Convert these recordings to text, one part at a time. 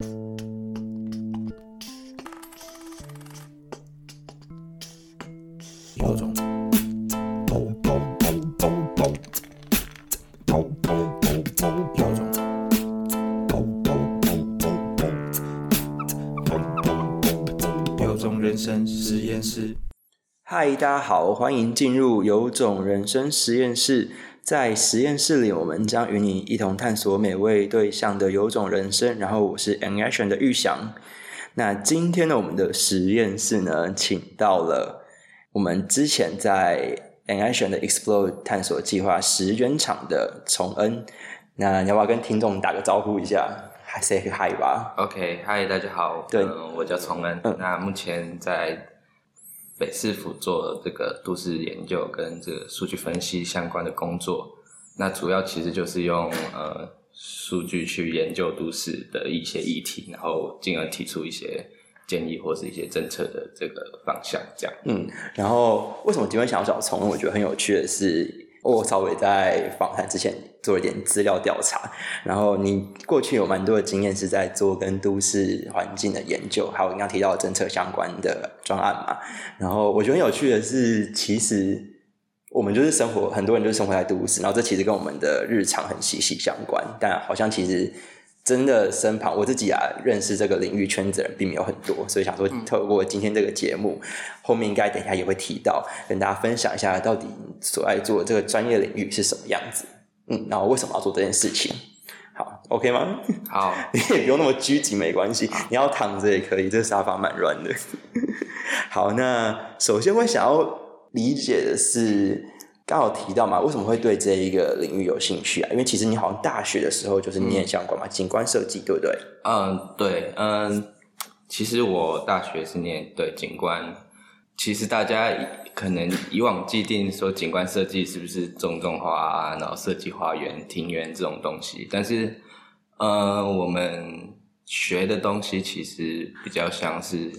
有种。有种。有种人生实验室。嗨，大家好，欢迎进入有种人生实验室。在实验室里，我们将与你一同探索每位对象的有种人生。然后，我是 An Action 的玉祥。那今天呢，我们的实验室呢，请到了我们之前在 An Action 的 Explore 探索计划十元场的崇恩。那你要不要跟听众打个招呼一下？还 say hi 吧。OK，嗨，大家好，对嗯我叫崇恩，嗯那目前在北市府做这个都市研究跟这个数据分析相关的工作，那主要其实就是用呃数据去研究都市的一些议题，然后进而提出一些建议或是一些政策的这个方向，这样。嗯，然后为什么今天想要找崇恩？我觉得很有趣的是，我稍微在访谈之前做了一点资料调查，然后你过去有蛮多的经验是在做跟都市环境的研究，还有刚刚提到的政策相关的专案嘛。然后我觉得很有趣的是，其实我们就是生活，很多人就是生活在都市，然后这其实跟我们的日常很息息相关，但好像其实。真的身旁我自己啊，认识这个领域圈子的人并没有很多，所以想说透过今天这个节目，后面应该等一下也会提到，跟大家分享一下到底所爱做的这个专业领域是什么样子，嗯，然后为什么要做这件事情。好，OK 吗？好，你 也不用那么拘谨，没关系，你要躺着也可以，这沙发蛮软的。好，那首先我想要理解的是，刚好提到嘛，为什么会对这一个领域有兴趣啊？因为其实你好像大学的时候就是念相关嘛，景观设计，对不对？嗯，对，嗯，其实我大学是念对景观，其实大家可能以往既定说景观设计是不是种种花啊，然后设计花园、庭园这种东西，但是，呃，我们学的东西其实比较像是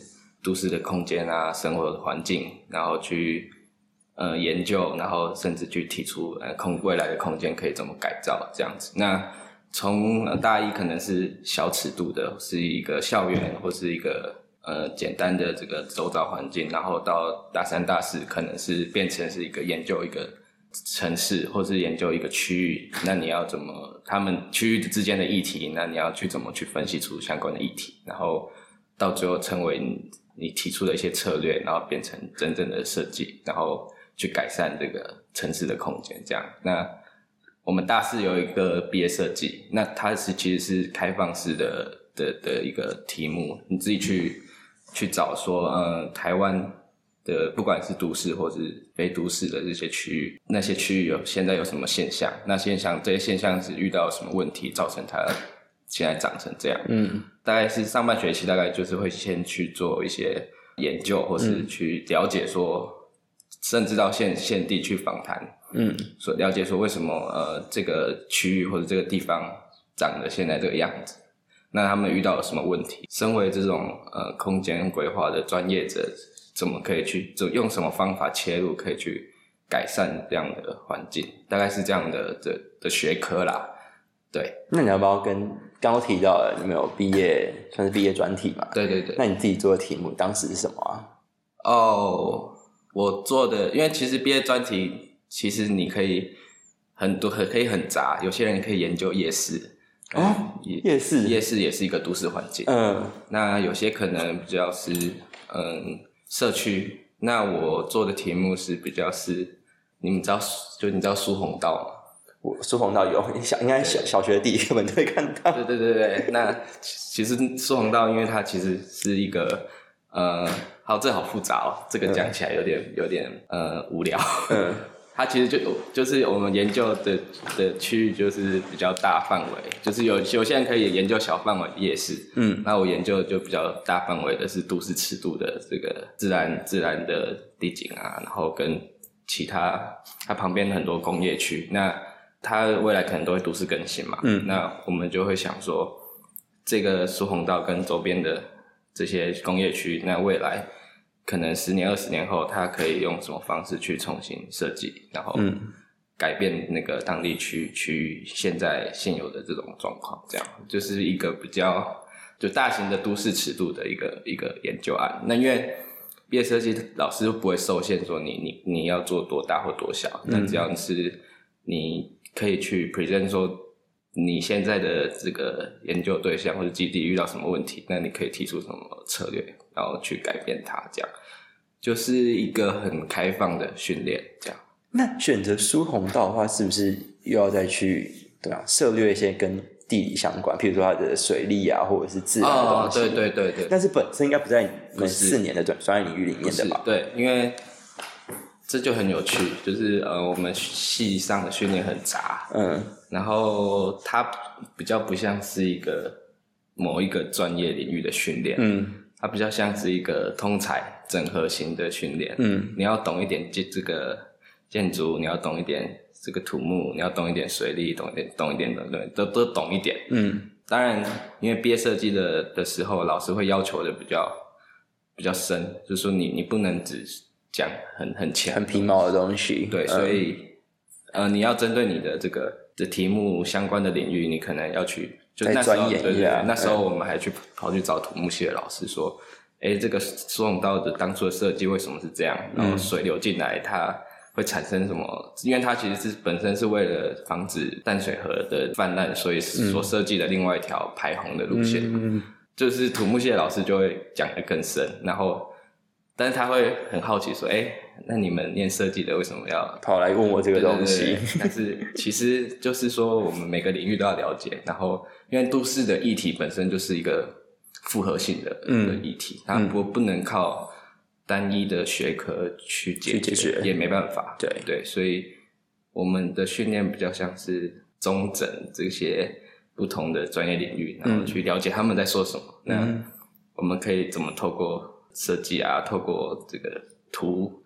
都市的空间啊、生活的环境，然后去呃研究，然后甚至去提出呃空未来的空间可以怎么改造这样子。那从大一可能是小尺度的，是一个校园或是一个呃简单的这个周遭环境，然后到大三大四可能是变成是一个研究一个城市或是研究一个区域，那你要怎么他们区域之间的议题，那你要去怎么去分析出相关的议题，然后到最后成为你你提出的一些策略，然后变成真正的设计，然后去改善这个城市的空间，这样那。我们大四有一个毕业设计，那它是其实是开放式的的的一个题目，你自己去去找说，呃，台湾的不管是都市或是非都市的这些区域，那些区域有现在有什么现象？那现象这些现象是遇到什么问题造成它现在长成这样？嗯大概是上半学期，大概就是会先去做一些研究，或是去了解说，甚至到现现地去访谈，嗯所了解说为什么呃这个区域或者这个地方长得现在这个样子，那他们遇到了什么问题？身为这种呃空间规划的专业者，怎么可以去就用什么方法切入，可以去改善这样的环境？大概是这样的的的学科啦。对那你要不要跟刚刚提到的你们有毕业算是毕业专题嘛？对对对。那你自己做的题目当时是什么啊？哦，我做的，因为其实毕业专题，其实你可以很多，很可以很杂。有些人可以研究夜市，哦夜夜市夜市也是一个都市环境。嗯那有些可能比较是嗯社区。那我做的题目是比较是，你们知道，就你知道苏红道吗？我苏红道有，你小应该小小学第一课本都会看到。对对对对，那其实苏红道，因为它其实是一个呃，好，这好复杂哦，这个讲起来有点有点呃无聊。嗯。它其实就就是我们研究的的区域就是比较大范围，就是有有些人可以研究小范围的夜市，嗯。那我研究就比较大范围的是都市尺度的这个自然自然的地景啊，然后跟其他它旁边的很多工业区，那它未来可能都会都市更新嘛，嗯。那我们就会想说，这个苏红道跟周边的这些工业区，那未来可能十年、二十年后，它可以用什么方式去重新设计，然后嗯。改变那个当地区区域现在现有的这种状况，这样。就是一个比较就大型的都市尺度的一个一个研究案。那因为毕业设计老师都不会受限说你你你要做多大或多小，那只要是你可以去 present 说你现在的这个研究对象或者基地遇到什么问题，那你可以提出什么策略，然后去改变它，这样就是一个很开放的训练，这样。那选择疏洪道的话，是不是又要再去对啊涉略一些跟地理相关，譬如说它的水利啊，或者是自然东，西？对对对对，但是本身应该不在你们四年的专专业领域里面的吧？对，因为这就很有趣，就是呃，我们系上的训练很杂，嗯。然后它比较不像是一个某一个专业领域的训练，嗯。它比较像是一个通才整合型的训练。嗯。你要懂一点建这个建筑，你要懂一点这个土木，你要懂一点水利，懂一点懂一点的，对，都都懂一点。嗯。当然，因为毕业设计的的时候，老师会要求的比较比较深，就是说你你不能只讲很很强很皮毛的东西。对，嗯所以、呃，你要针对你的这个的题目相关的领域，你可能要去就再那时候钻研对对一下，那时候我们还去跑去找土木系的老师说，哎，这个苏永道的当初的设计为什么是这样？然嗯后水流进来它。会产生什么？因为它其实是本身是为了防止淡水河的泛滥，所以所设计的另外一条排洪的路线。嗯就是土木系的老师就会讲得更深，然后，但是他会很好奇说，哎、那你们念设计的为什么要跑来问我这个东西？但是其实就是说，我们每个领域都要了解，然后因为都市的议题本身就是一个复合性的、议题，它不、不能靠单一的学科去解决，也没办法。对。对，所以我们的训练比较像是中整这些不同的专业领域，然后去了解他们在说什么。嗯。那我们可以怎么透过设计啊，透过这个图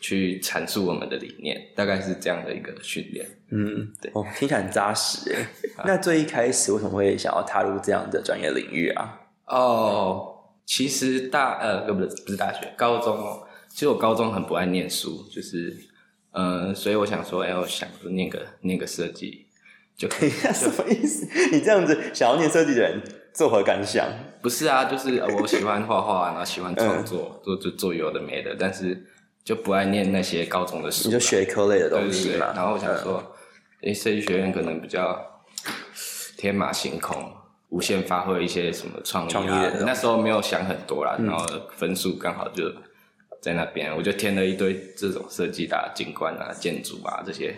去阐述我们的理念，大概是这样的一个训练。嗯，对哦，听起来很扎实哎。那最一开始为什么会想要踏入这样的专业领域啊？哦，其实大呃不是不是大学，高中哦。其实我高中很不爱念书，就是呃，所以我想说，哎，我想说念个念个设计就可以。什么意思？你这样子想要念设计的人作何感想？不是啊，就是呃我喜欢画画，然后喜欢创作，做做做有的没的，但是就不爱念那些高中的书啦。你就学科类的东西嘛。然后我想说，诶、设计学院可能比较天马行空，无限发挥一些什么创意。那时候没有想很多啦，然后分数刚好就在那边，我就填了一堆这种设计的啊、景观啊、建筑啊这些，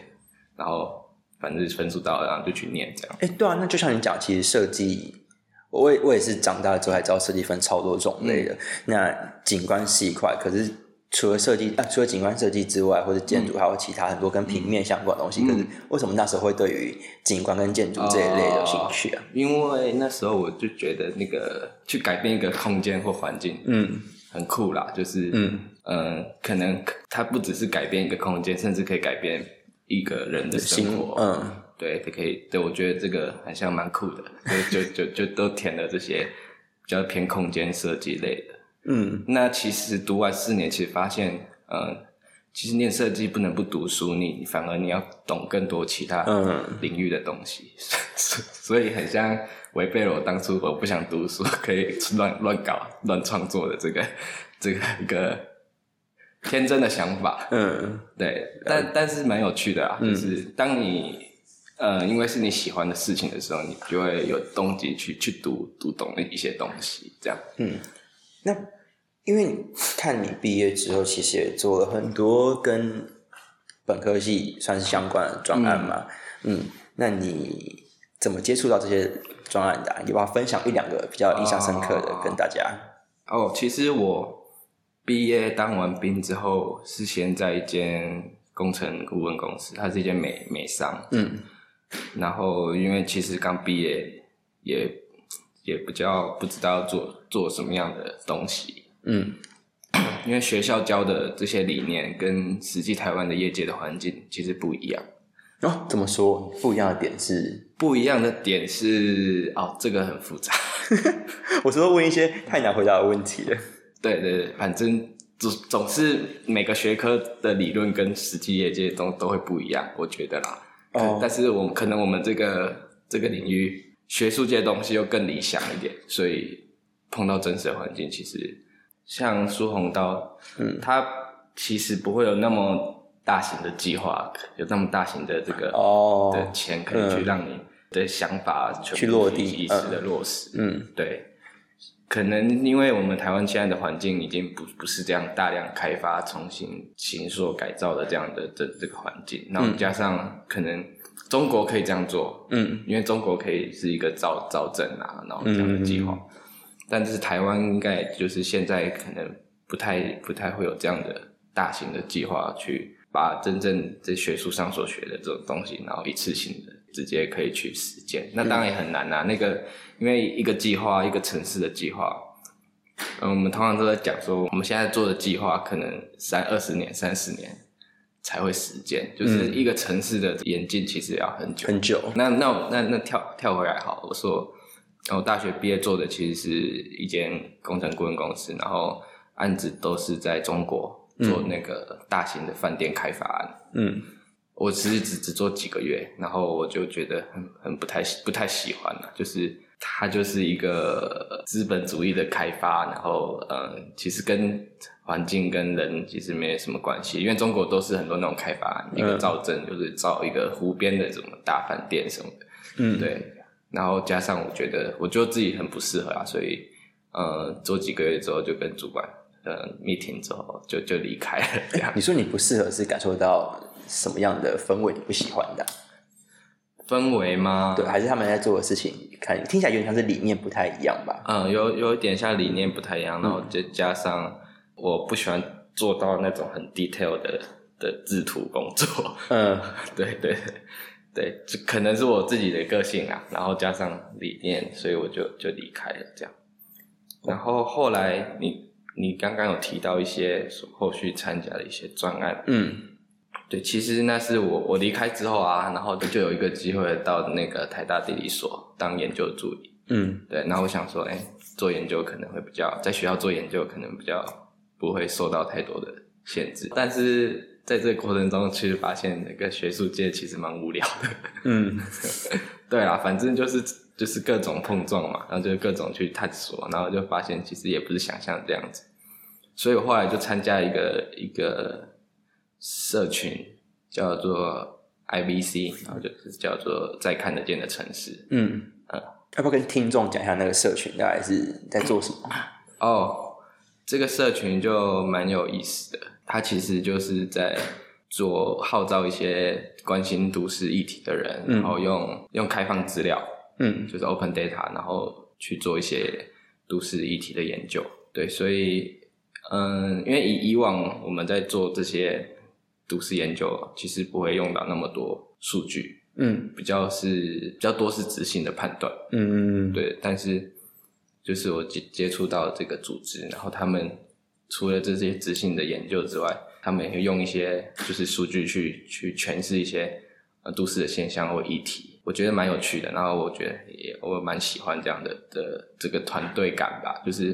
然后反正分数到了，然后就去念这样。哎、对啊，那就像你讲，其实设计，我也我也是长大了之后才知道设计分超多种类嗯的。那景观是一块，可是除了设计啊，除了景观设计之外，或者建嗯筑，还有其他很多跟平面相关的东西。可是为什么那时候会对于景观跟建筑这一类有兴趣啊？因为那时候我就觉得那个去改变一个空间或环境，嗯很酷啦，就是嗯嗯，可能它不只是改变一个空间，甚至可以改变一个人的生活。嗯对，它可以，对我觉得这个好像蛮酷的，就就就就都填了这些比较偏空间设计类的。嗯那其实读完四年，其实发现，嗯，其实念设计不能不读书，你反而你要懂更多其他嗯领域的东西，所以很像违背了我当初我不想读书，可以乱乱搞、乱创作的这个这个一个天真的想法。嗯对，但但是蛮有趣的啊，就是当你呃，因为是你喜欢的事情的时候，你就会有动机去去读读懂一些东西，这样。嗯。那因为你看你毕业之后，其实也做了很多跟本科系算是相关的专案嘛。嗯那你怎么接触到这些专案的、啊？你要不要分享一两个比较印象深刻的哦跟大家？哦，其实我毕业当完兵之后，是先在一间工程顾问公司，它是一间美美商。嗯然后因为其实刚毕业，也也比较不知道做做什么样的东西，嗯因为学校教的这些理念跟实际台湾的业界的环境其实不一样。哦，怎么说？不一样的点是，不一样的点是，哦，这个很复杂。我说问一些太难回答的问题了。对对对，反正总总是每个学科的理论跟实际业界都都会不一样，我觉得啦。哦。但是我们可能我们这个这个领域学术界的东西又更理想一点，所以碰到真实的环境，其实像苏红刀，嗯。他其实不会有那么大型的计划，有那么大型的这个哦。的钱可以去嗯让你的想法全部去落地一时的落实。嗯。对，可能因为我们台湾现在的环境已经不不是这样大量开发、重新形塑、改造的这样的这这个环境，然后加上可能中国可以这样做，嗯。因为中国可以是一个造造镇啊，然后这样的计划，但是台湾应该就是现在可能不太不太会有这样的大型的计划去把真正在学术上所学的这种东西，然后一次性的直接可以去实践，那当然也很难啊。那个因为一个计划，一个城市的计划。嗯，我们通常都在讲说，我们现在做的计划可能三二十年、三十年才会实践，就是一个城市的演进其实要很久。很久，那那那那跳跳回来好，我说，我大学毕业做的其实是一间工程顾问公司，然后案子都是在中国做那个大型的饭店开发案。嗯我其实只只做几个月，然后我就觉得很很不太不太喜欢了，就是它就是一个资本主义的开发，然后嗯，其实跟环境跟人其实没有什么关系，因为中国都是很多那种开发，一个造镇就是造一个湖边的什么大饭店什么的，嗯，对，然后加上我觉得我就自己很不适合啊，所以呃做几个月之后就跟主管呃 meeting 之后就就离开了这样。你说你不适合是感受到什么样的氛围你不喜欢的啊？氛围吗？对，还是他们在做的事情，看听起来有点像是理念不太一样吧？嗯，有有一点像理念不太一样，然后就加上我不喜欢做到那种很 detail 的的制图工作，嗯对对 对，这可能是我自己的个性啊，然后加上理念，所以我就就离开了这样。然后后来你你刚刚有提到一些后续参加的一些专案，嗯对，其实那是我我离开之后啊，然后就有一个机会到那个台大地理所当研究助理。嗯对，然后我想说，哎、做研究可能会比较，在学校做研究可能比较不会受到太多的限制，但是在这个过程中，其实发现那个学术界其实蛮无聊的。嗯 对啊，反正就是就是各种碰撞嘛，然后就各种去探索，然后就发现其实也不是想象这样子，所以我后来就参加一个一个社群，叫做 I B C，然后就是叫做在看得见的城市。嗯嗯要不要跟听众讲一下那个社群大概是在做什么？哦，这个社群就蛮有意思的，它其实就是在做号召一些关心都市议题的人，嗯然后用用开放资料，嗯就是 open data，然后去做一些都市议题的研究。对，所以嗯，因为以以往我们在做这些都市研究，其实不会用到那么多数据，嗯比较是比较多是执行的判断。嗯嗯嗯，对，但是就是我接接触到这个组织，然后他们除了这些执行的研究之外，他们也会用一些就是数据去去诠释一些呃都市的现象或议题，我觉得蛮有趣的。然后我觉得也我蛮喜欢这样的的这个团队感吧，就是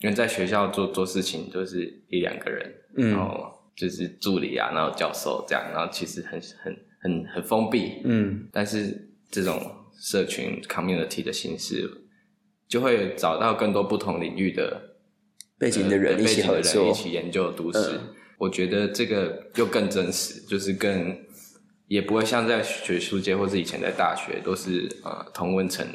因为在学校做做事情就是一两个人，嗯然后就是助理啊，然后教授这样，然后其实很很很很封闭，嗯但是这种社群 community 的形式，就会找到更多不同领域的背景的人呃一起背景的人合作一，起研究都市。嗯我觉得这个又更真实，就是更也不会像在学术界或是以前在大学都是呃同温层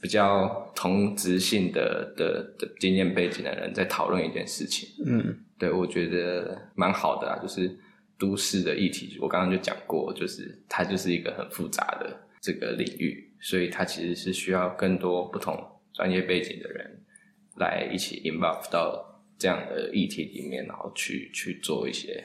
比较同质性的的的经验背景的人在讨论一件事情。嗯对，我觉得蛮好的啊，就是都市的议题，我刚刚就讲过，就是它就是一个很复杂的这个领域，所以它其实是需要更多不同专业背景的人来一起 involve 到这样的议题里面，然后去去做一些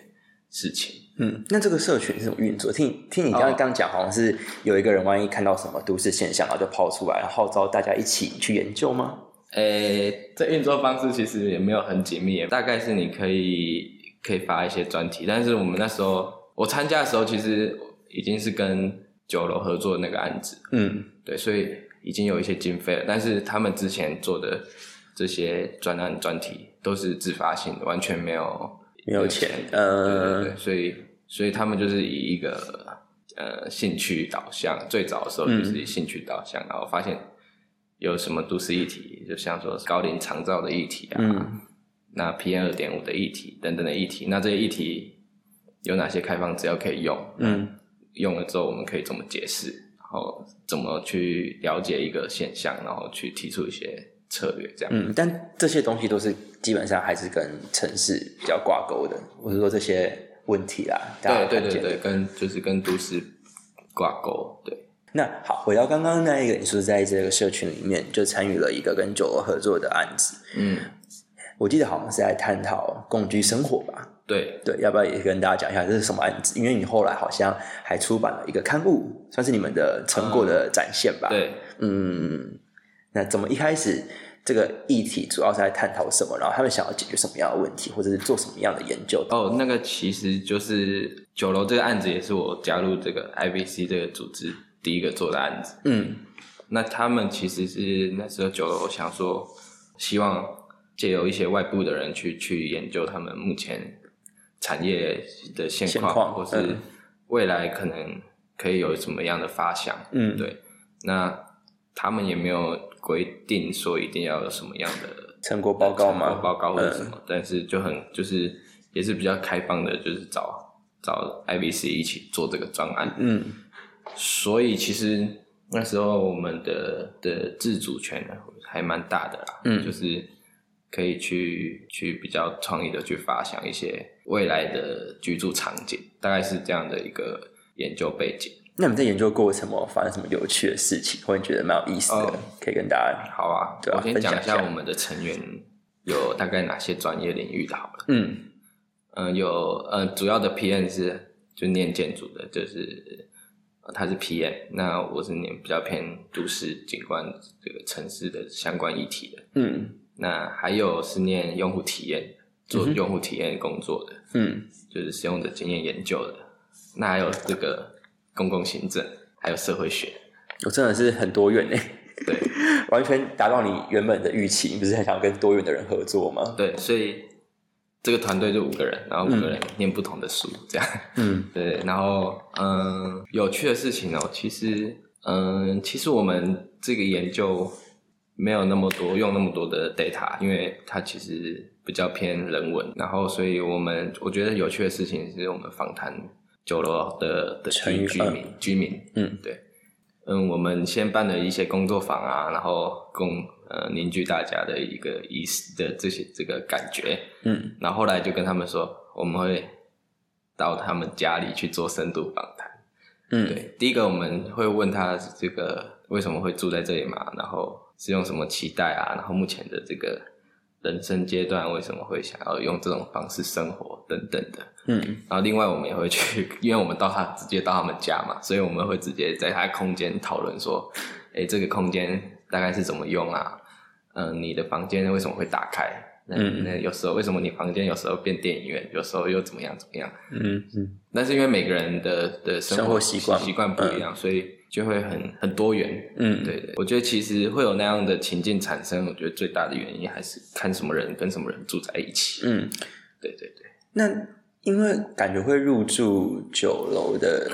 事情。嗯，那这个社群是怎么运作？听听你刚刚哦刚讲，好像是有一个人万一看到什么都市现象，然后就抛出来，然后号召大家一起去研究吗？诶，这运作方式其实也没有很紧密，大概是你可以可以发一些专题，但是我们那时候我参加的时候，其实已经是跟九楼合作的那个案子，嗯。对，所以已经有一些经费了，但是他们之前做的这些专案专题都是自发性的，完全没有没有钱对对呃对，所以所以他们就是以一个呃兴趣导向，最早的时候就是以兴趣导向，然后发现有什么都市议题，就像说高龄长照的议题啊，嗯那 PM 二点五的议题等等的议题，那这些议题有哪些开放资料可以用？嗯用了之后我们可以怎么解释？然后怎么去了解一个现象，然后去提出一些策略，这样。嗯，但这些东西都是基本上还是跟城市比较挂钩的，我是说这些问题啦，大家看见的对对对对，跟就是跟都市挂钩，对。那好，回到刚刚那一个，你说在这个社群里面就参与了一个跟酒楼合作的案子，嗯，我记得好像是在探讨共居生活吧？对，对，要不要也跟大家讲一下这是什么案子？因为你后来好像还出版了一个刊物，算是你们的成果的展现吧？，对，嗯，那怎么一开始这个议题主要是在探讨什么？然后他们想要解决什么样的问题，或者是做什么样的研究？哦，那个其实就是酒楼这个案子，也是我加入这个 IBC 这个组织第一个做的案子。嗯那他们其实是那时候酒楼想说，希望借由一些外部的人去去研究他们目前产业的现况，现况或是嗯未来可能可以有什么样的发想。嗯，对，那他们也没有规定说一定要有什么样的成果报告吗？成果报告或者什嗯么，但是就很就是也是比较开放的，就是找找 IBC 一起做这个专案。嗯所以其实那时候我们的的自主权呢还蛮大的啦，嗯就是可以去去比较创意的去发想一些未来的居住场景，大概是这样的一个研究背景。那你们在研究过程有没有发生什么有趣的事情，或者你觉得蛮有意思的，哦可以跟大家？好啊，对啊我先讲一下我们的成员有大概哪些专业领域的好了。嗯嗯，有呃，主要的 PM 是就念建筑的，就是、呃他是 PM，那我是念比较偏都市景观这个城市的相关议题的。嗯那还有是念用户体验，做用户体验工作的，嗯就是使用者经验研究的。那还有这个公共行政，还有社会学，我真的是很多元诶，对 完全达到你原本的预期。你不是很想跟多元的人合作吗？对，所以这个团队就五个人，然后五个人念不同的书，这样。嗯。对，然后嗯，有趣的事情哦，其实嗯，其实我们这个研究没有那么多用那么多的 data，因为它其实比较偏人文，然后所以我们我觉得有趣的事情是我们访谈酒楼的的居居民居民，嗯。对，嗯，我们先办了一些工作坊啊，然后共呃凝聚大家的一个意思的这些这个感觉，嗯然后后来就跟他们说，我们会到他们家里去做深度访谈。嗯对，第一个我们会问他这个为什么会住在这里嘛，然后是用什么期待啊，然后目前的这个人生阶段为什么会想要用这种方式生活等等的。嗯然后另外我们也会去，因为我们到他直接到他们家嘛，所以我们会直接在他空间讨论说，诶，这个空间大概是怎么用啊？嗯、你的房间为什么会打开？那嗯那有时候为什么你房间有时候变电影院，有时候又怎么样怎么样？嗯嗯但是因为每个人的的生生活习惯习惯不一样，所以就会很很多元。嗯，对对，我觉得其实会有那样的情境产生，我觉得最大的原因还是看什么人跟什么人住在一起。嗯。对对对，那因为感觉会入住酒楼的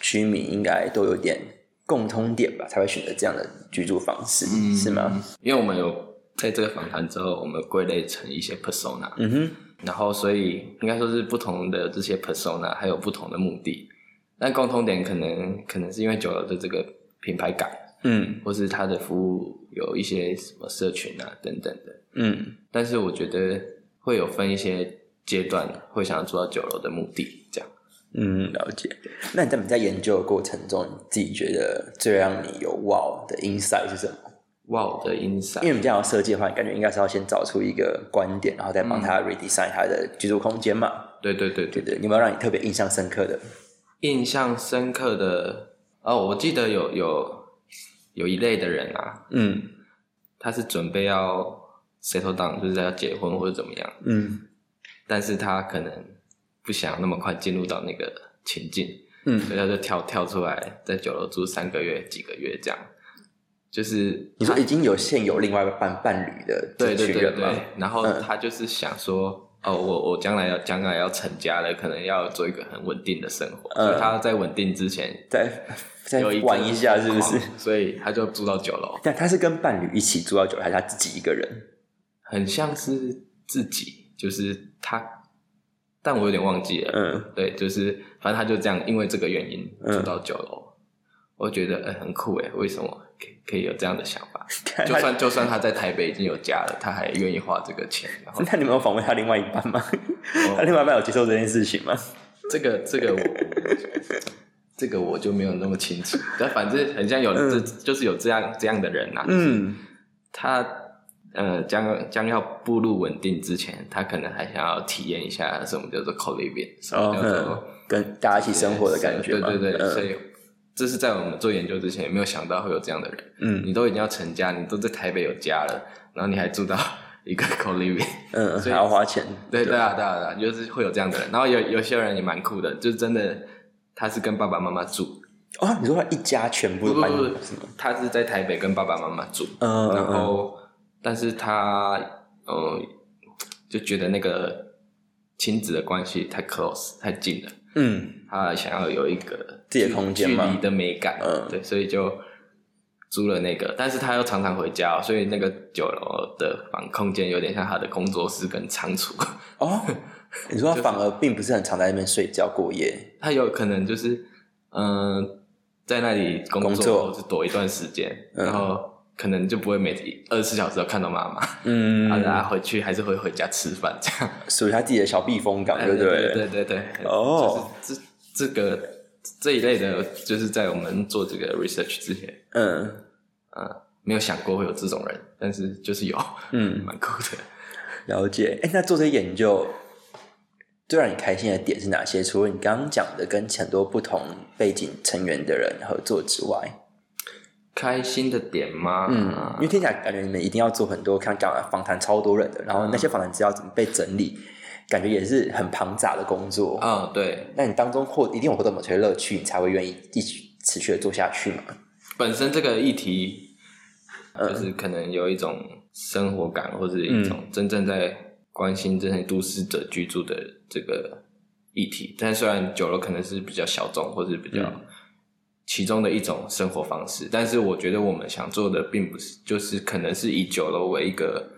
居民，应该都有点共通点吧，才会选择这样的居住方式，嗯是吗？因为我们有在这个访谈之后，我们归类成一些 persona，、嗯哼，然后所以应该说是不同的这些 persona 还有不同的目的，但共通点可能可能是因为酒楼的这个品牌感，嗯或是它的服务有一些什么社群啊等等的。嗯但是我觉得会有分一些阶段，会想要做到酒楼的目的，这样。嗯，了解。那你在你在研究的过程中，你自己觉得最让你有 wow 的 insight 是什么？哇，我的 insight，因为你这样要设计的话，你感觉应该是要先找出一个观点，然后再帮他 redesign 他的居住空间嘛？对对对对对有没有让你特别印象深刻的？印象深刻的哦，我记得有有有一类的人啊，嗯他是准备要 settle down，就是要结婚或者怎么样，嗯但是他可能不想那么快进入到那个情境，嗯，所以他就跳跳出来，在酒楼住三个月、几个月这样，就是你说已经有现有另外一半伴侣的这对对对群人吗？对，然后嗯他就是想说，哦，我我将来要将来要成家了，可能要做一个很稳定的生活，嗯所以他在稳定之前再再玩一下，是不是？所以他就住到九楼，但他是跟伴侣一起住到九楼，还是他自己一个人？很像是自己，就是他，但我有点忘记了。嗯对，就是反正他就这样，因为这个原因嗯住到九楼，我觉得哎、很酷哎，为什么可以可以有这样的想法？就算就算他在台北已经有家了，他还愿意花这个钱，那你们有访问他另外一半吗？哦 他另外一半有接受这件事情吗？这个这个我这个我就没有那么清楚，但反正很像有这、就是有这样这样的人呐、啊，嗯他呃将将要步入稳定之前，他可能还想要体验一下什么叫做 co-living，什么哦，叫做、嗯，跟大家一起生活的感觉嘛。对对对，嗯所以这是在我们做研究之前也没有想到会有这样的人。嗯你都已经要成家，你都在台北有家了，然后你还住到一个 co-living，嗯，所以还要花钱。对对啊对啊对啊，就是会有这样的人。然后有有些人也蛮酷的，就是真的他是跟爸爸妈妈住，哦，你说他一家全部不不不是？他是在台北跟爸爸妈妈住，嗯嗯然后但是他呃就觉得那个亲子的关系太 close 太近了。嗯。他想要有一个自己的空间嘛。距离的美感，嗯。对，所以就租了那个，但是他又常常回家、哦，所以那个酒楼的房空间有点像他的工作室跟仓储，哦，你说他反而并不是很常在那边睡觉过夜。他有可能就是嗯、呃在那里工工作作。或是躲一段时间，嗯。然后可能就不会每二十四小时都看到妈妈，嗯。啊，然后回去还是会回家吃饭这样，属于他自己的小避风港，对不对？对对对，哦。就是这这个这一类的，就是在我们做这个 research 之前。嗯。嗯，没有想过会有这种人，但是就是有，嗯，蛮酷的。了解。哎，那做这些研究最让你开心的点是哪些？除了你刚刚讲的跟很多不同背景成员的人合作之外，开心的点吗？嗯，因为听起来感觉你们一定要做很多，看讲的访谈超多人的，然后那些访谈资料怎么被整理，感觉也是很庞杂的工作。啊、对，那你当中获一定有获得某些乐趣，你才会愿意一起持续的做下去嘛？本身这个议题嗯就是可能有一种生活感，或者一种真正在关心这些都市者居住的这个议题。但虽然久了可能是比较小众，或者比较嗯其中的一种生活方式，但是我觉得我们想做的并不是，就是可能是以酒楼为一个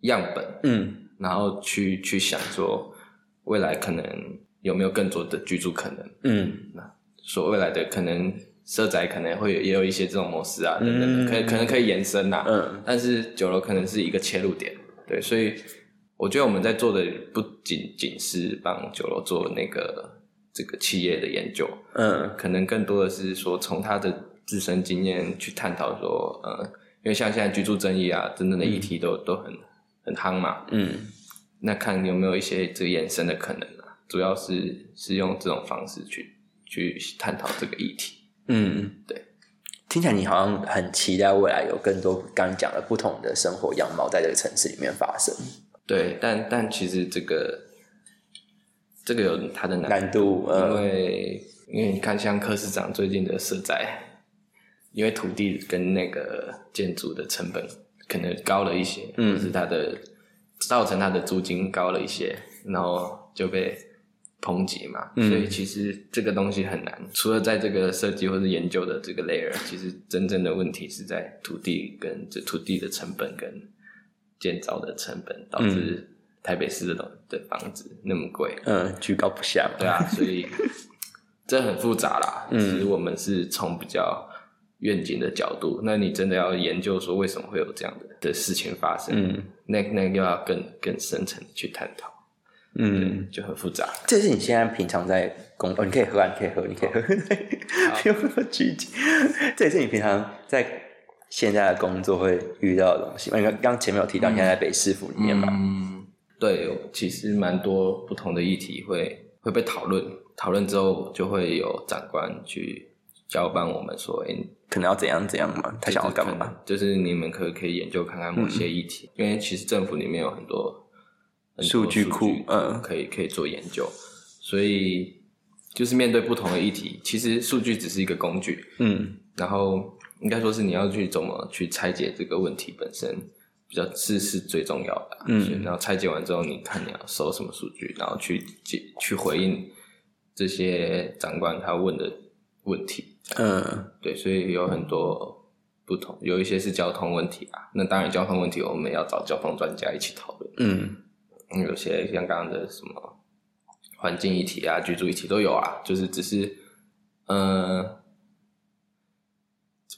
样本，嗯。然后去去想说未来可能有没有更多的居住可能，嗯。所未来的可能社宅可能会有也有一些这种模式啊，等等可以可能可以延伸呐、嗯。但是酒楼可能是一个切入点，对，所以我觉得我们在做的不仅仅是帮酒楼做那个这个企业的研究，嗯可能更多的是说从他的自身经验去探讨说，呃，因为像现在居住争议啊，等等的议题都、都很很夯嘛，嗯那看有没有一些这个延伸的可能啊？主要是是用这种方式去去探讨这个议题。嗯，对。听起来你好像很期待未来有更多刚刚讲的不同的生活样貌在这个城市里面发生。对，但但其实这个这个有它的难难度，因呃，为因为你看，像柯市长最近的社宅，因为土地跟那个建筑的成本可能高了一些，是它的造成它的租金高了一些，然后就被抨击嘛。嗯。所以其实这个东西很难，除了在这个设计或者研究的这个 layer，其实真正的问题是在土地跟这土地的成本跟建造的成本，导致台北市的东的房子那么贵。嗯，居高不下嘛。对啊，所以 这很复杂啦。嗯其实我们是从比较愿景的角度，那你真的要研究说为什么会有这样的的事情发生，嗯那那又要更更深层的去探讨，嗯，就很复杂。这是你现在平常在工哦，你可以喝啊，你可以喝，你可以喝，不用那么拘谨。这也是你平常在现在的工作会遇到的东西嘛？你刚刚前面有提到你现在在北市府里面嘛？嗯，对，其实蛮多不同的议题会会被讨论，讨论之后就会有长官去交办我们说，哎、可能要怎样怎样嘛？他想要干嘛？？就是你们可可以研究看看某些议题，因为其实政府里面有很多数据库嗯可以可以做研究，所以就是面对不同的议题，其实数据只是一个工具，嗯然后应该说是你要去怎么去拆解这个问题本身比比较是是最重要的啊。嗯然后拆解完之后，你看你要收什么数据，然后去解去回应这些长官他问的问题。嗯对，所以有很多不同，有一些是交通问题啊。那当然，交通问题我们要找交通专家一起讨论。嗯嗯有些像刚刚的什么环境议题啊、居住议题都有啊，就是只是，呃，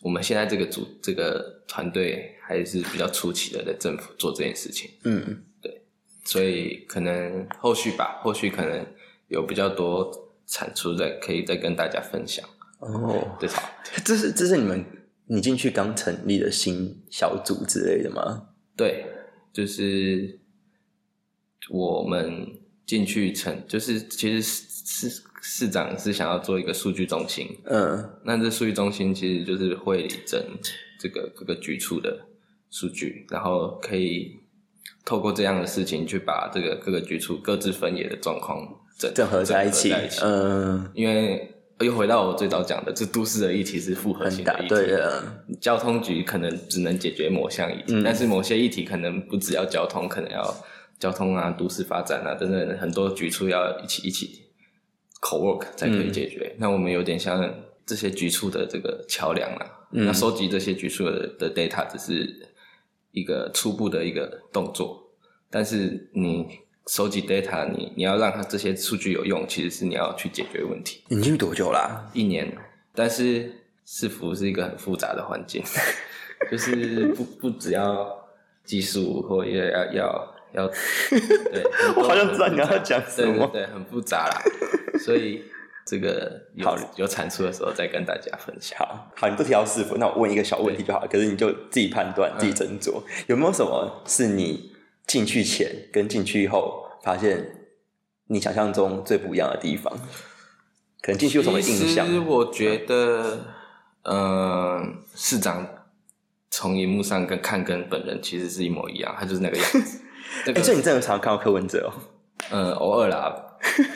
我们现在这个组这个团队还是比较初期的，在政府做这件事情，嗯。对。所以可能后续吧，后续可能有比较多产出在可以再跟大家分享。哦，对，好这是这是你们你进去刚成立的新小组之类的吗？对，就是我们进去成，就是其实市市市长是想要做一个数据中心，嗯。那这数据中心其实就是会整这个各个局处的数据，然后可以透过这样的事情去把这个各个局处各自分野的状况整整合在一起。嗯，因为又回到我最早讲的，这都市的议题是复合很大性的议题，对的，交通局可能只能解决某项议题，嗯。但是某些议题可能不只要交通，可能要交通啊、都市发展啊等等很多局处要一起一起 co work 才可以解决。那我们有点像这些局处的这个桥梁啦、嗯那收集这些局处的的 data 只是一个初步的一个动作，但是你收集 data，你你要让它这些数据有用，其实是你要去解决问题。你进去多久啦？一年，但是伺服是一个很复杂的环境，就是不不只要技术或要要要要，对，我好像知道你要讲什么对很复杂啦，所以这个有好有产出的时候再跟大家分享。好好，你不提到师傅，那我问一个小问题就好了。可是你就自己判断、自己斟酌，有没有什么是你进去前跟进去后发现你想象中最不一样的地方？可能进去有什么印象其？实我觉得，嗯、市长从荧幕上跟看跟本人其实是一模一样，他就是那个样子。所以你真的常常看到柯文哲哦？嗯，偶尔啦，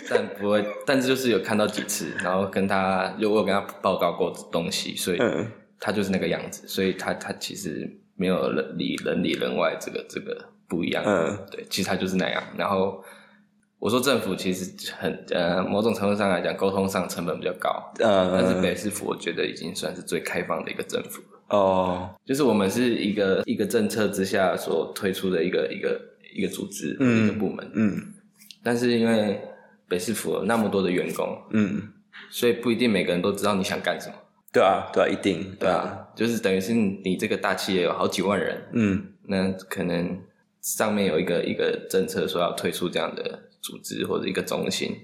但不会，但是就是有看到几次，然后跟他，又我有跟他报告过东西，所以嗯他就是那个样子，所以他他其实没有人里人里人外这个这个不一样，嗯，对，其实他就是那样。然后我说政府其实很呃，某种程度上来讲，沟通上成本比较高，嗯但是嗯北市府我觉得已经算是最开放的一个政府了。哦，就是我们是一个一个政策之下所推出的一个一个一个组织、嗯一个部门，嗯。但是因为北市府有那么多的员工，嗯，所以不一定每个人都知道你想干什么，对啊对啊，一定对，啊，就是等于是你这个大企业有好几万人，嗯。那可能上面有一个一个政策说要推出这样的组织或者一个中心，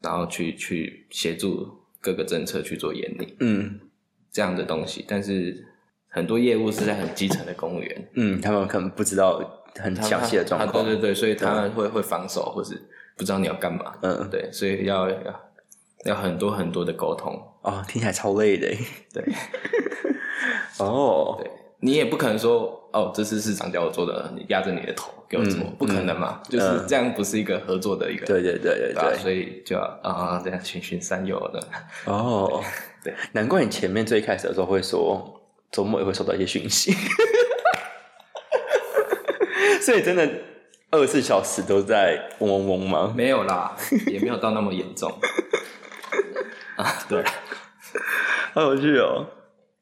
然后去去协助各个政策去做研拟嗯。这样的东西，但是很多业务是在很基层的公务员，嗯，他们可能不知道很他详细的状他况。对对对，所以他们会会防守，或是不知道你要干嘛，嗯，对，所以要要要很多很多的沟通，哦，听起来超累的。对。哦，对，你也不可能说哦，这是市长叫我做的，你压着你的头给我做，嗯不可能嘛，就是嗯。这样不是一个合作的一个，对对对对？对。所以就要啊这样循循善诱的，哦，对，难怪你前面最开始的时候会说周末也会收到一些讯息，所以真的二十四小时都在嗡嗡嗡吗？没有啦，也没有到那么严重 啊，对，好有趣哦！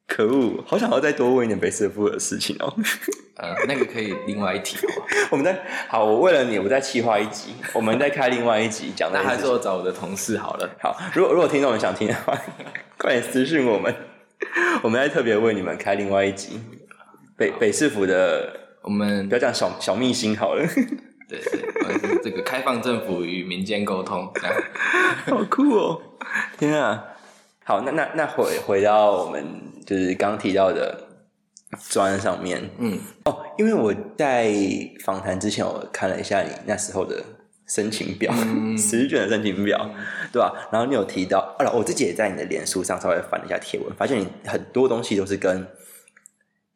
可恶，好想要再多问一点北师傅的事情哦。呃，那个可以另外一提哦，我们再好，我为了你，我再企划一集，我们再开另外一集讲那还是。我找我的同事好了，好，如果如果听众们想听的话，快点私讯我们，我们再特别为你们开另外一集北北市府的，我们不要讲小小秘辛好了，对对，我们是这个开放政府与民间沟通，这样。好酷哦！天啊！好，那那那回回到我们就是刚提到的专案上面。嗯，哦，因为我在访谈之前，我看了一下你那时候的申请表，嗯。十卷的申请表，对吧、然后你有提到，啊，我自己也在你的脸书上稍微翻了一下贴文，发现你很多东西都是跟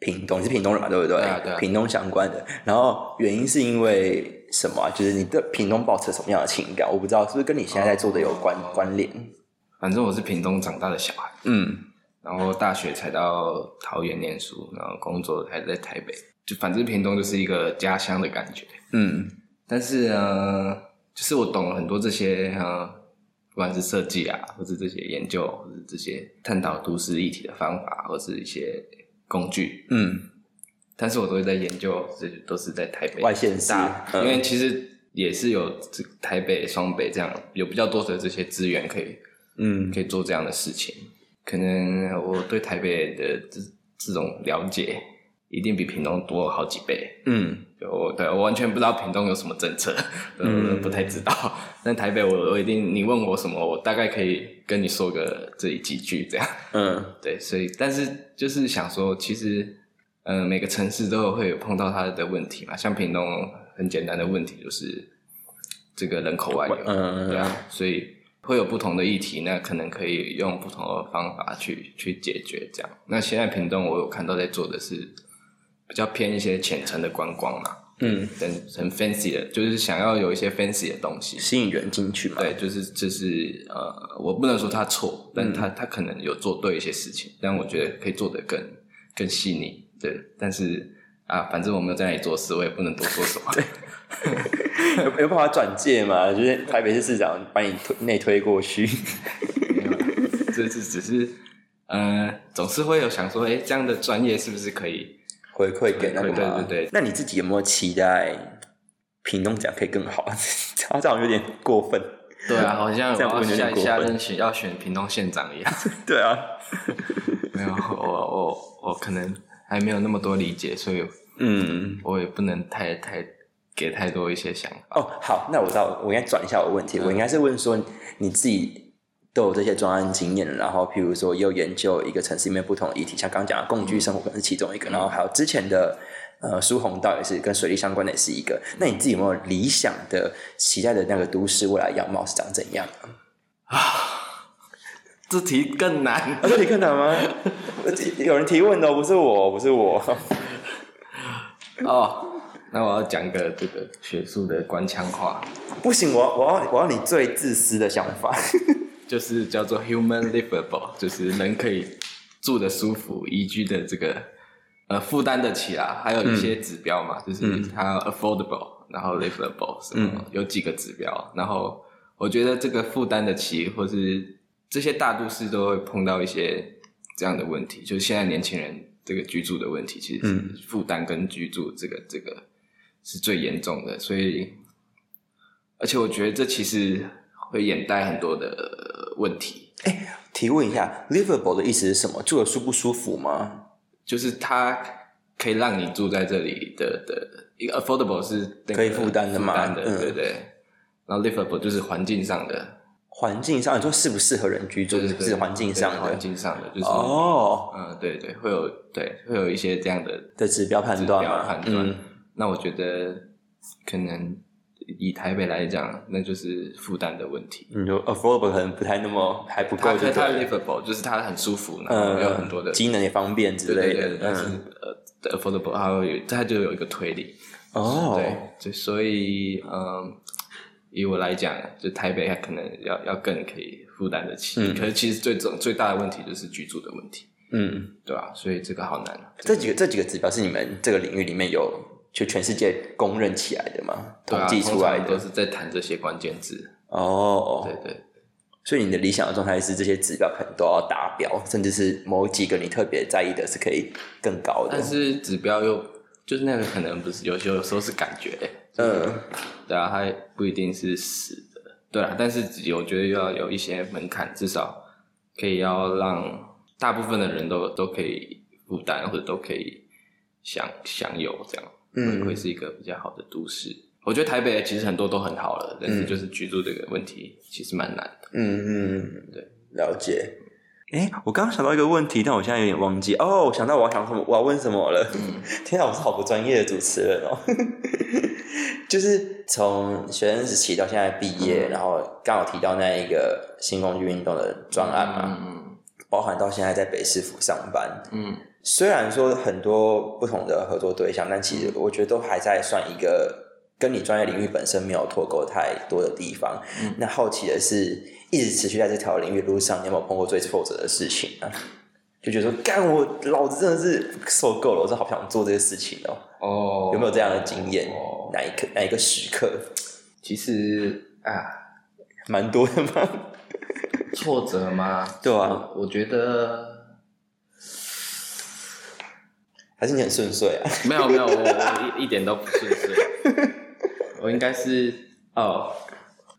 屏东，你是屏东人嘛，对不对？对啊对啊屏东相关的。然后原因是因为什么啊、就是你对屏东保持什么样的情感？我不知道是不是跟你现在在做的有关、哦关联？反正我是屏东长大的小孩，嗯然后大学才到桃园念书，然后工作还在台北，就反正屏东就是一个家乡的感觉。嗯但是呢，就是我懂了很多这些呃，不管是设计啊，或是这些研究，或是这些探讨都市议题的方法，或是一些工具，嗯，但是我都会在研究，这都是在台北。外县市。因为其实也是有这台北、双北这样有比较多的这些资源可以嗯。可以做这样的事情。可能我对台北的这这种了解，一定比屏东多好几倍。嗯。就我对我完全不知道屏东有什么政策，不太知道。但台北我我一定，你问我什么，我大概可以跟你说个这里几句这样。嗯 对，所以但是就是想说，其实呃每个城市都有会有碰到它的问题嘛，像屏东很简单的问题就是这个人口外流，嗯对啊，所以会有不同的议题，那可能可以用不同的方法去去解决这样。那现在屏东我有看到在做的是比较偏一些浅层的观光嘛，嗯，很很 fancy 的，就是想要有一些 fancy 的东西，吸引人进去嘛。对，就是就是呃，我不能说他错，但他、他可能有做对一些事情，但我觉得可以做得更更细腻，对。但是啊，反正我没有在那里做事，我也不能多说什么。有有办法转介嘛？就是台北市市长把你推内推过去。没有，这是只是呃，总是会有想说，哎，这样的专业是不是可以？回馈给那个对吗对对对那你自己有没有期待屏东奖可以更好？这样有点过分。对啊，好像我这样不要下下任选要选屏东县长一样。对啊，没有，我我我可能还没有那么多理解，所以嗯，我也不能太太给太多一些想法。哦，好，那我知道，我应该转一下我的问题，我应该是问说你自己都有这些专案经验，然后譬如说又研究一个城市里面不同的议题，像刚刚讲的共居生活可能是其中一个，然后还有之前的呃疏洪道也是跟水利相关的也是一个。那你自己有没有理想的期待的那个都市未来样貌是长怎样啊？这题更难。啊，这题更难吗？有人提问的哦，不是我，不是我。哦，那我要讲个这个学术的官腔话，不行，我要我要我要你最自私的想法。就是叫做 human livable，就是人可以住的舒服、宜居的这个呃负担得起啦。还有一些指标嘛，就是它 affordable，然后 livable 什么、有几个指标。然后我觉得这个负担得起，或是这些大都市都会碰到一些这样的问题，就是现在年轻人这个居住的问题，其实是负担跟居住这个这个是最严重的，所以而且我觉得这其实会掩盖很多的问题，哎提问一下，livable 的意思是什么？住的舒不舒服吗？就是它可以让你住在这里的的一个 affordable 是那个可以负担的嘛负担的嗯对对。然后 livable 就是环境上的，环境上，你说适不适合人居住，就是是环境上的环。境上的，就是哦嗯，对对，会有对会有一些这样的的指标判指断嘛，标判断。嗯那我觉得可能以台北来讲，那就是负担的问题。你说 affordable 可能不太那么还不够，livable 就是它很舒服，然后嗯，有很多的机能也方便之类的对对对，，但是嗯，呃，affordable 它会有它就有一个推理。哦，对，就所以嗯，以我来讲，就台北它可能要要更可以负担得起，嗯可是其实最重最大的问题就是居住的问题，嗯，对吧、所以这个好难啊。这几个这几个指标是你们这个领域里面有就全世界公认起来的嘛？统计出来的都是在谈这些关键字。哦，对对，所以你的理想的状态是这些指标可能都要达标，甚至是某几个你特别在意的是可以更高的但。是指标又就是那个可能不是有些有时候是感觉、嗯对啊，它不一定是死的，对啊，但是我觉得要有一些门槛，至少可以要让大部分的人都都可以负担，或者都可以享享有，这样，嗯会会是一个比较好的都市。我觉得台北其实很多都很好了，但是嗯就是居住这个问题其实蛮难的。嗯嗯，对，了解。哎，我刚刚想到一个问题，但我现在有点忘记。哦，我想到我要想什么，我要问什么了。嗯天啊，我是好不专业的主持人哦。就是从学生时期到现在毕业，然后刚好提到那一个新工具运动的专案嘛，嗯包含到现在在北市府上班。嗯虽然说很多不同的合作对象，但其实我觉得都还在算一个跟你专业领域本身没有脱钩太多的地方。嗯那好奇的是，一直持续在这条领域路上，你有没有碰过最挫折的事情啊？就觉得说，干我老子真的是受够了，我真的好想做这些事情哦。哦，有没有这样的经验？哦哪一刻哪一个时刻？其实啊，蛮多的嘛？挫折吗？对啊我，我觉得还是你很顺遂啊？没有没有，我我一一点都不顺遂。我应该是哦，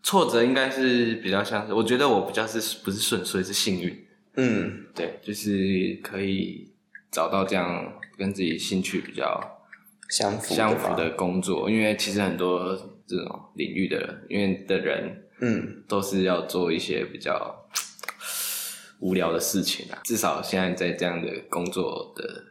挫折应该是比较像是，我觉得我比较是不是顺遂，是幸运。嗯对，就是可以找到这样跟自己兴趣比较相符相符的工作，因为其实很多这种领域的人因为的人嗯都是要做一些比较无聊的事情啊。至少现在在这样的工作的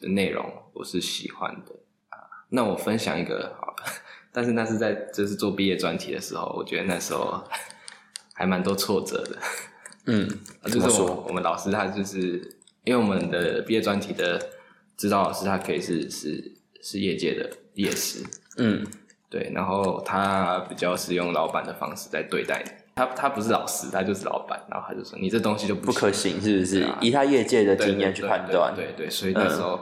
的内容，我是喜欢的啊。那我分享一个好了，但是那是在就是做毕业专题的时候，我觉得那时候 还蛮多挫折的。嗯，啊就是说我们老师他就是因为我们的毕业专题的指导老师，他可以是是是业界的业师，嗯对，然后他比较是用老板的方式在对待你，他他不是老师，他就是老板，然后他就说你这东西就不不可行行是不是？啊以他业界的对经验去判断，对对对对，所以那时候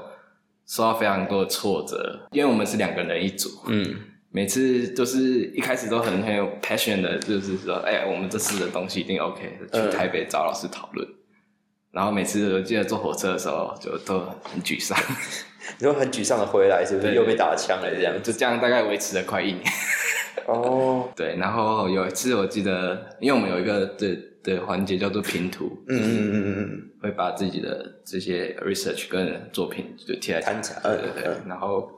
受到非常多的挫折，因为我们是两个人一组，嗯每次都是一开始都很很有 passion 的，就是说，哎、我们这次的东西一定 OK，去嗯台北找老师讨论。然后每次我记得坐火车的时候，就都很沮丧，你说很沮丧的回来，是不是又被打枪了这样？就这样大概维持了快一年。哦，对，然后有一次我记得，因为我们有一个对的环节叫做拼图，嗯嗯嗯嗯嗯，会把自己的这些 research 跟作品就贴在摊起来对对对。嗯然后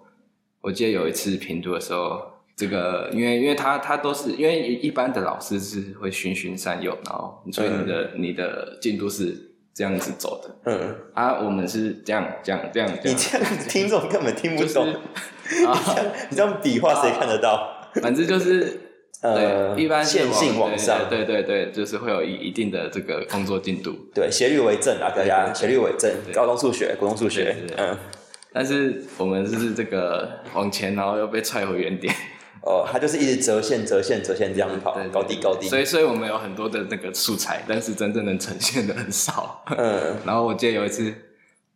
我记得有一次拼图的时候，这个因为因为他他都是因为一般的老师是会循循善诱，然后所以你的、你的进度是这样子走的。嗯，啊，我们是这样这样这样你这样听众根本听不就是懂，啊，你这样比划谁看得到？反正就是。呃，一般是线性往上，对对对对，就是会有一一定的这个工作进度。对，斜率为正啊，大家斜率为正，高中数学、国中数学嗯，但是我们是这个往前，然后又被踹回原点，哦，他就是一直折线、折线、折线这样跑对，对高低高低，所以，所以我们有很多的那个素材，但是真正能呈现的很少。嗯。然后我记得有一次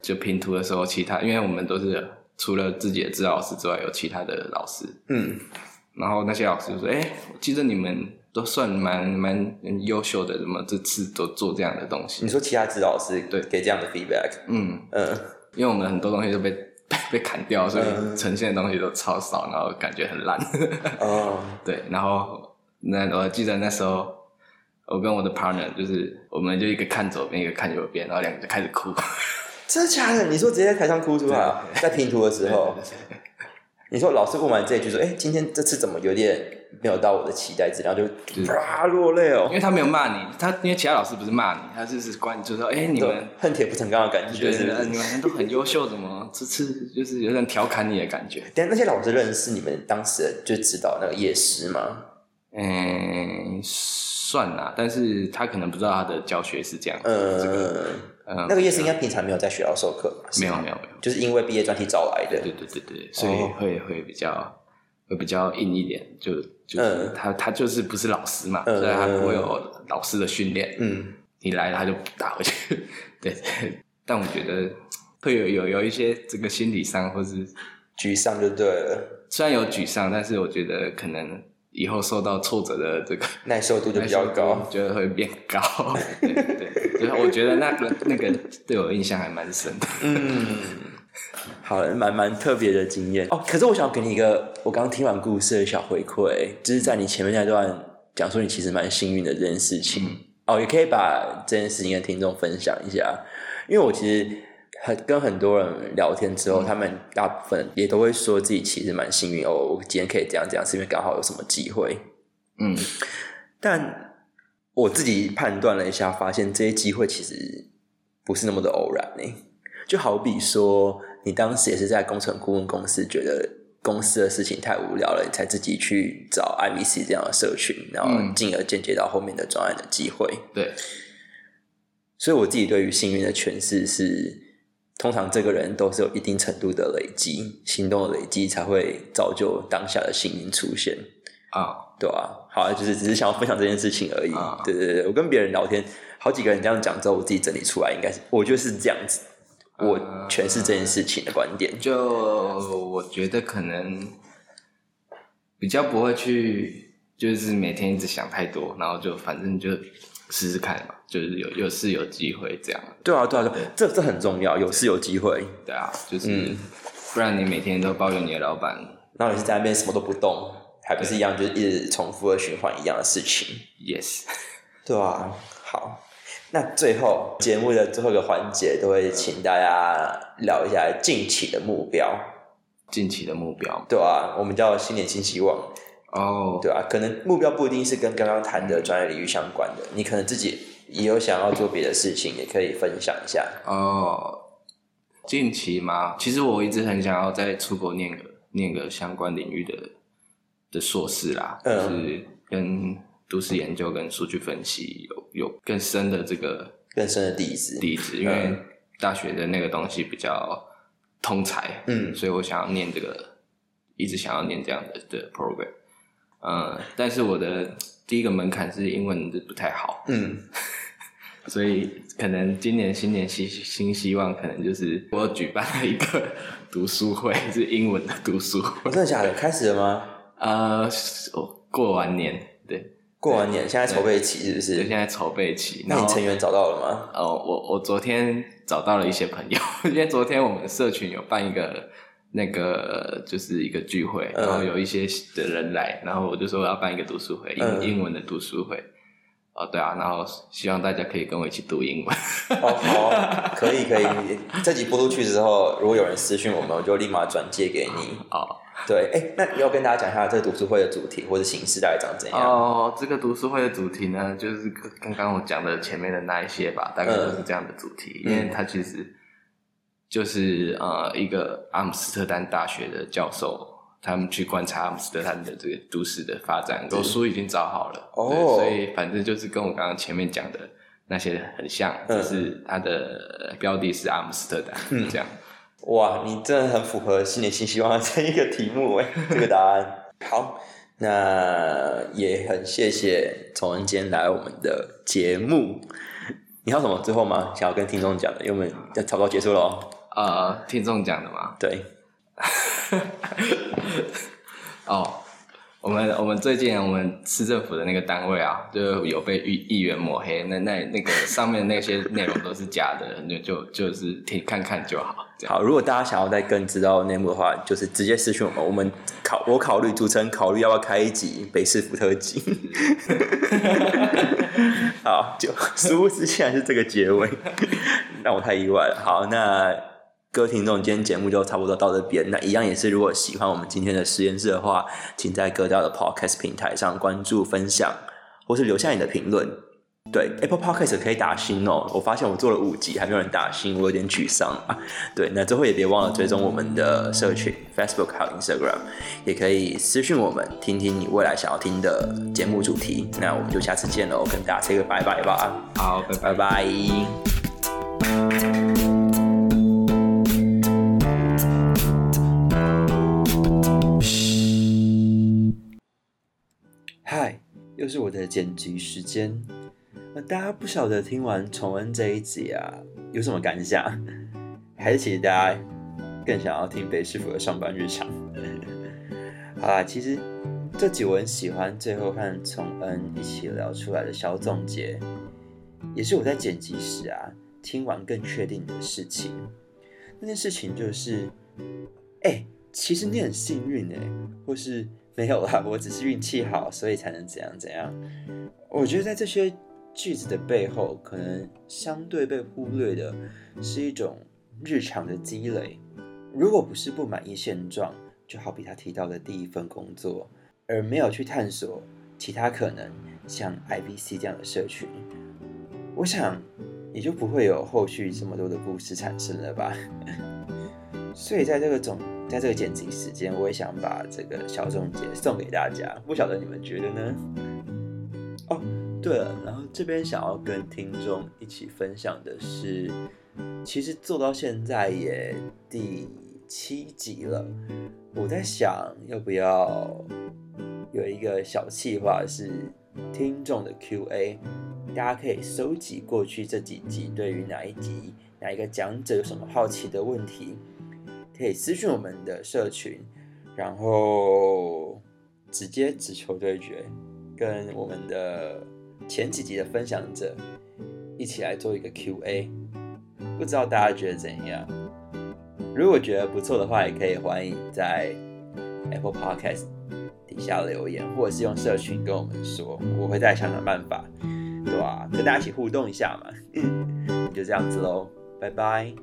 就拼图的时候，其他因为我们都是除了自己的指导老师之外，有其他的老师，嗯。然后那些老师就说：“哎、我记得你们都算蛮蛮优秀的，怎么这次都做这样的东西？你说其他指导老师对。给这样的 feedback，？” 嗯，嗯。因为我们很多东西都被被 被砍掉，所以嗯呈现的东西都超少，然后感觉很烂。哦，对，然后那我记得那时候，我跟我的 partner 就是，我们就一个看左边，一个看右边，然后两个就开始哭。真的假的？你说直接在台上哭出来啊，在拼图的时候，你说老师问完这一句说，哎，今天这次怎么有点没有到我的期待值，然后就啪落泪哦因，为他没有骂你，他因为其他老师不是骂你，他就是关就是说，哎、你们恨铁不成钢的感觉，你们都很优秀，怎么这次就是有点调侃你的感觉？但那些老师认识你们当时就指导那个夜师吗？嗯，算啦，但是他可能不知道他的教学是这样。这个，嗯，嗯，那个夜师应该平常没有在学校授课没有没有没有，就是因为毕业专题找来的。对对对对，所以哦会会比较会比较硬一点，就就是嗯他他就是不是老师嘛，嗯所以他不会有老师的训练，嗯，你来了他就打回去，对对。但我觉得会有有有一些这个心理上，或是沮丧就对了，虽然有沮丧，但是我觉得可能以后受到挫折的这个耐受度就比较高。，觉得会变高。对对，就是我觉得那个那个对我印象还蛮深的。嗯，好，蛮蛮特别的经验哦。可是我想给你一个，我刚听完故事的小回馈，就是在你前面那段讲说你其实蛮幸运的这件事情。哦，也可以把这件事情跟听众分享一下，因为我其实很跟很多人聊天之后，他们大部分也都会说自己其实蛮幸运哦，我今天可以这样这样，是因为刚好有什么机会。嗯但我自己判断了一下，发现这些机会其实不是那么的偶然呢、就好比说，你当时也是在工程顾问公司，觉得公司的事情太无聊了，你才自己去找 IVC 这样的社群，然后嗯进而间接到后面的专案的机会。对，所以我自己对于幸运的诠释是，通常这个人都是有一定程度的累积，行动的累积才会造就当下的幸运出现。啊，对啊，好啊，就是只是想要分享这件事情而已。啊对对对，我跟别人聊天，好几个人这样讲之后，我自己整理出来，应该是我觉得是这样子，我呃诠释这件事情的观点。就我觉得可能比较不会去，就是每天一直想太多，然后就反正就试试看嘛，就是有有事有机会这样。对啊，对啊，对啊，这这很重要，有事有机会。对啊，就是、嗯不然你每天都抱怨你的老板然后你是在那边什么都不动，还不是一样，就是一直重复的循环一样的事情。，yes，对啊，好，那最后节目的最后一个环节都会请大家聊一下近期的目标，近期的目标。对啊，我们叫新年新希望，哦，对啊，可能目标不一定是跟刚刚谈的专业领域相关的，你可能自己也有想要做别的事情，也可以分享一下。哦，近期吗，其实我一直很想要在出国念个念个相关领域的的硕士啦，嗯就是跟都市研究跟数据分析有有更深的这个更深的底子，底子，因为大学的那个东西比较通才，嗯所以我想要念这个，一直想要念这样的的 program，嗯，但是我的第一个门槛是英文不太好，嗯，所以可能今年新年新新希望，可能就是我举办了一个 读书会，是英文的读书会。哦真的假的？开始了吗？呃，我过完年，对，过完年，现在筹备期是不？就是现在筹备期。那你成员找到了吗？哦，我我昨天找到了一些朋友，因为昨天我们社群有办一个那个就是一个聚会，嗯然后有一些的人来，然后我就说我要办一个读书会，英、嗯英文的读书会。哦，对啊，然后希望大家可以跟我一起读英文。哦，好，可以可以。这集播出去之后，如果有人私讯我们，我就立马转借给你。哦对，哎，那你要跟大家讲一下这个读书会的主题或者形式大概长怎样？哦，这个读书会的主题呢，就是刚刚我讲的前面的那一些吧，大概都是这样的主题，嗯因为它其实就是呃一个阿姆斯特丹大学的教授，他们去观察阿姆斯特丹的这个都市的发展，我书已经找好了，哦。对所以反正就是跟我刚刚前面讲的那些很像，嗯。只是它的标的是阿姆斯特丹，嗯。这样。哇，你真的很符合新年新希望的这一个题目哎，这个答案。好，那也很谢谢崇恩今天来我们的节目。你还有什么最后吗？想要跟听众讲的？因为我们要差不多结束了哦。呃，听众讲的吗，对，哦，我们我们最近我们市政府的那个单位啊，就有被议议员抹黑，那那那个上面那些内容都是假的，就就就是听看看就好，好，如果大家想要再更知道内幕的话，就是直接私讯我们。我们考我考虑主持人考虑要不要开一集北市福特辑。好，就殊不知竟然是这个结尾，让我太意外了。好，那各位听众，今天节目就差不多到这边。那一样也是，如果喜欢我们今天的实验室的话，请在各大的 podcast 平台上关注、分享，或是留下你的评论。对 Apple Podcast 可以打星哦，我发现我做了五集还没有人打星，我有点沮丧啊。对，那最后也别忘了追踪我们的社群 Facebook 还有 Instagram，也可以私讯我们，听听你未来想要听的节目主题。那我们就下次见喽，跟大家 say 个拜拜吧，好，拜拜拜。又是我的剪辑时间。那大家不晓得听完重温这一集啊，有什么感想？还是其实大家更想要听北师傅的上班日常？好啦，其实这几我很喜欢，最后和崇恩一起聊出来的小总结，也是我在剪辑时啊听完更确定的事情。那件事情就是，哎、其实你很幸运哎、或是 没有啦，我只是运气好，所以才能怎样怎样。我觉得在这些句子的背后，可能相对被忽略的是一种日常的积累。如果不是不满意现状，就好比他提到的第一份工作，而没有去探索其他可能，像 IVC 这样的社群，我想也就不会有后续这么多的故事产生了吧。所以在这个总，在这个剪辑时间，我也想把这个小总结送给大家，不晓得你们觉得呢？哦，对了，然后这边想要跟听众一起分享的是，其实做到现在也第七集了，我在想要不要有一个小计划是听众的 Q&A，大家可以收集过去这几集对于哪一集哪一个讲者有什么好奇的问题，可以私讯我们的社群，然后直接直球对决，跟我们的前几集的分享者一起来做一个 Q&A，不知道大家觉得怎样？如果觉得不错的话，也可以欢迎在 Apple Podcast 底下留言，或者是用社群跟我们说，我会再想想办法，对吧、跟大家一起互动一下嘛。就这样子喽，拜拜。